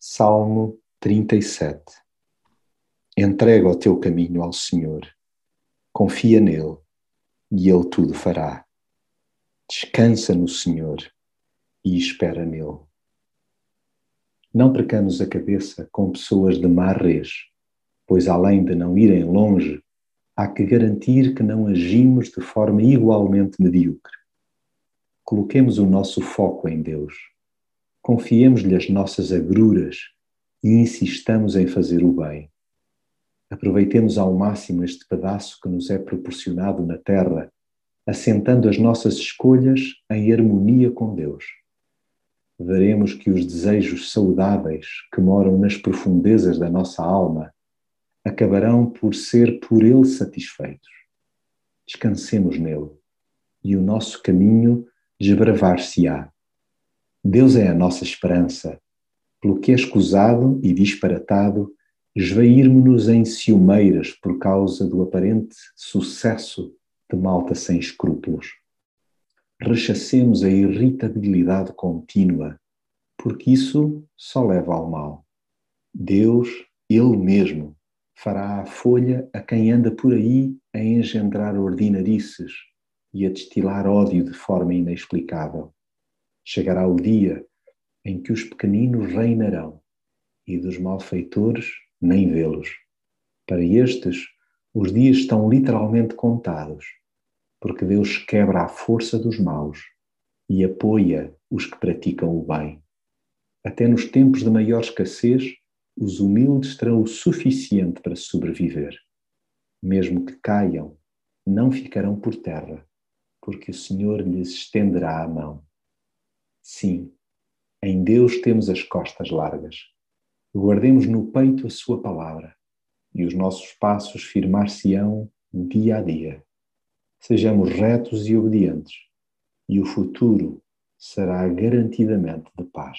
Salmo 37 Entrega o teu caminho ao Senhor, confia nele e ele tudo fará. Descansa no Senhor e espera nele. Não percamos a cabeça com pessoas de má res, pois além de não irem longe, há que garantir que não agimos de forma igualmente medíocre. Coloquemos o nosso foco em Deus Confiemos-lhe as nossas agruras e insistamos em fazer o bem. Aproveitemos ao máximo este pedaço que nos é proporcionado na terra, assentando as nossas escolhas em harmonia com Deus. Veremos que os desejos saudáveis que moram nas profundezas da nossa alma acabarão por ser por Ele satisfeitos. Descansemos nele e o nosso caminho desbravar-se-á Deus é a nossa esperança, pelo que é escusado e disparatado esvairmos-nos em ciumeiras por causa do aparente sucesso de malta sem escrúpulos. Rechacemos a irritabilidade contínua, porque isso só leva ao mal. Deus, Ele mesmo, fará a folha a quem anda por aí a engendrar ordinarices e a destilar ódio de forma inexplicável. Chegará o dia em que os pequeninos reinarão e dos malfeitores nem vê-los. Para estes, os dias estão literalmente contados, porque Deus quebra a força dos maus e apoia os que praticam o bem. Até nos tempos de maior escassez, os humildes terão o suficiente para sobreviver. Mesmo que caiam, não ficarão por terra, porque o Senhor lhes estenderá a mão. Sim, em Deus temos as costas largas. Guardemos no peito a Sua palavra e os nossos passos firmar-se-ão dia a dia. Sejamos retos e obedientes, e o futuro será garantidamente de paz.